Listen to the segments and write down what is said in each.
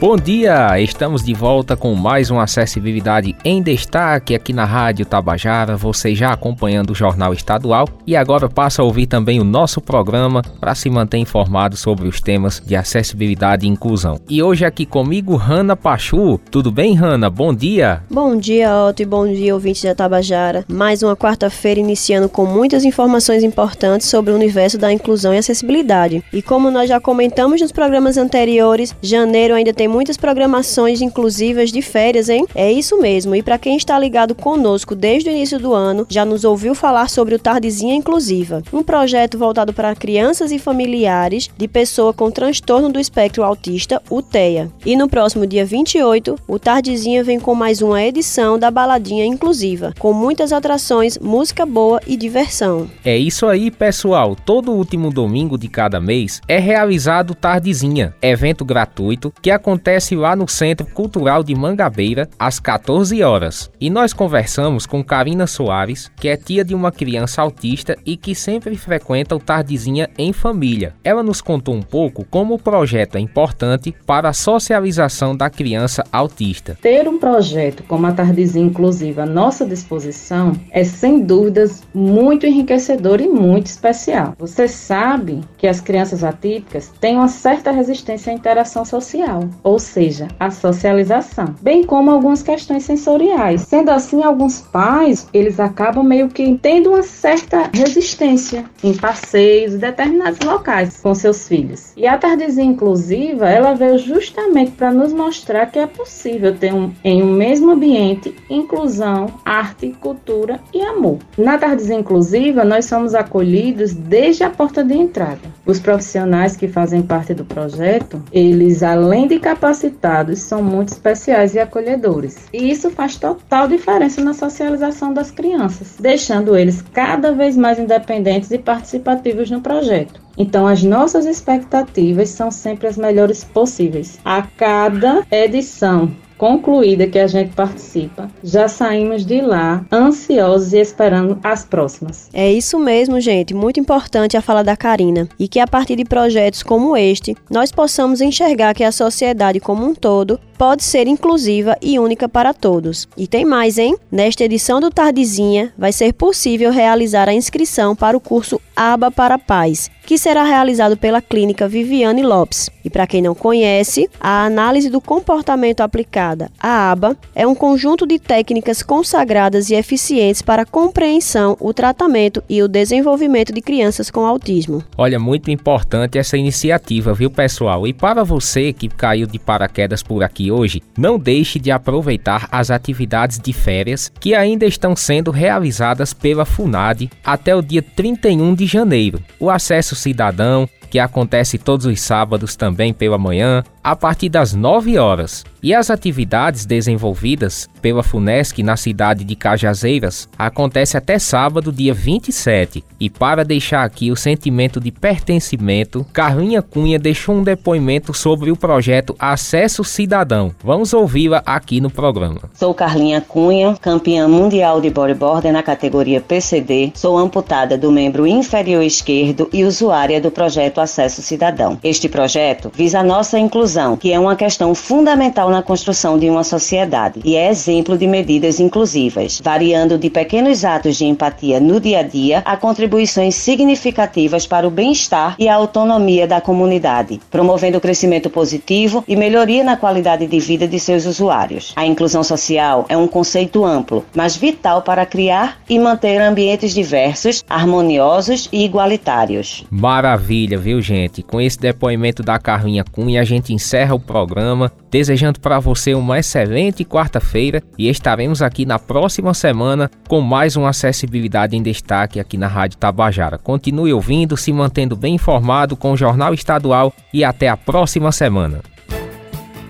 Bom dia, estamos de volta com mais uma acessibilidade em destaque aqui na Rádio Tabajara. Você já acompanhando o Jornal Estadual e agora passa a ouvir também o nosso programa para se manter informado sobre os temas de acessibilidade e inclusão. E hoje aqui comigo, Rana Pachu. Tudo bem, Rana? Bom dia. Bom dia, Otto, e bom dia, ouvintes da Tabajara. Mais uma quarta-feira iniciando com muitas informações importantes sobre o universo da inclusão e acessibilidade. E como nós já comentamos nos programas anteriores, janeiro ainda tem muitas programações inclusivas de férias, hein? É isso mesmo. E para quem está ligado conosco desde o início do ano, já nos ouviu falar sobre o Tardezinha Inclusiva, um projeto voltado para crianças e familiares de pessoa com transtorno do espectro autista, o TEA. E no próximo dia 28, o Tardezinha vem com mais uma edição da Baladinha Inclusiva, com muitas atrações, música boa e diversão. É isso aí, pessoal. Todo último domingo de cada mês é realizado Tardezinha, evento gratuito que acontece acontece lá no Centro Cultural de Mangabeira, às 14 horas. E nós conversamos com Karina Soares, que é tia de uma criança autista e que sempre frequenta o Tardezinha em família. Ela nos contou um pouco como o projeto é importante para a socialização da criança autista. Ter um projeto como a Tardezinha Inclusiva à nossa disposição é sem dúvidas muito enriquecedor e muito especial. Você sabe que as crianças atípicas têm uma certa resistência à interação social, ou seja, a socialização, bem como algumas questões sensoriais. Sendo assim, alguns pais, eles acabam meio que tendo uma certa resistência em passeios e determinados locais com seus filhos. E a tardezinha inclusiva, ela veio justamente para nos mostrar que é possível ter um, em um mesmo ambiente inclusão, arte, cultura e amor. Na tardezinha inclusiva, nós somos acolhidos desde a porta de entrada. Os profissionais que fazem parte do projeto, eles além de capacitados são muito especiais e acolhedores. E isso faz total diferença na socialização das crianças, deixando eles cada vez mais independentes e participativos no projeto. Então, as nossas expectativas são sempre as melhores possíveis. A cada edição concluída que a gente participa, já saímos de lá ansiosos e esperando as próximas. É isso mesmo, gente. Muito importante a fala da Karina. E que a partir de projetos como este, nós possamos enxergar que a sociedade como um todo pode ser inclusiva e única para todos. E tem mais, hein? Nesta edição do Tardezinha, vai ser possível realizar a inscrição para o curso Aba para Paz, que será realizado pela clínica Viviane Lopes. E para quem não conhece, a análise do comportamento aplicada, a ABA, é um conjunto de técnicas consagradas e eficientes para a compreensão, o tratamento e o desenvolvimento de crianças com autismo. Olha, muito importante essa iniciativa, viu, pessoal? E para você que caiu de paraquedas por aqui hoje, não deixe de aproveitar as atividades de férias que ainda estão sendo realizadas pela FUNAD até o dia 31 de janeiro. O acesso cidadão, que acontece todos os sábados também pela manhã, a partir das 9 horas. E as atividades desenvolvidas pela FUNESC na cidade de Cajazeiras acontece até sábado, dia 27. E para deixar aqui o sentimento de pertencimento, Carlinha Cunha deixou um depoimento sobre o projeto Acesso Cidadão. Vamos ouvi-la aqui no programa. Sou Carlinha Cunha, campeã mundial de bodyboarder na categoria PCD. Sou amputada do membro inferior esquerdo e usuária do projeto Acesso Cidadão. Este projeto visa a nossa inclusão inclusão, que é uma questão fundamental na construção de uma sociedade e é exemplo de medidas inclusivas, variando de pequenos atos de empatia no dia a dia a contribuições significativas para o bem-estar e a autonomia da comunidade, promovendo o crescimento positivo e melhoria na qualidade de vida de seus usuários. A inclusão social é um conceito amplo, mas vital para criar e manter ambientes diversos, harmoniosos e igualitários. Maravilha, viu, gente? Com esse depoimento da Carlinha Cunha, a gente encerra o programa, desejando para você uma excelente quarta-feira e estaremos aqui na próxima semana com mais uma acessibilidade em destaque aqui na Rádio Tabajara. Continue ouvindo, se mantendo bem informado com o Jornal Estadual e até a próxima semana.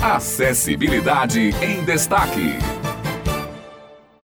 Acessibilidade em destaque.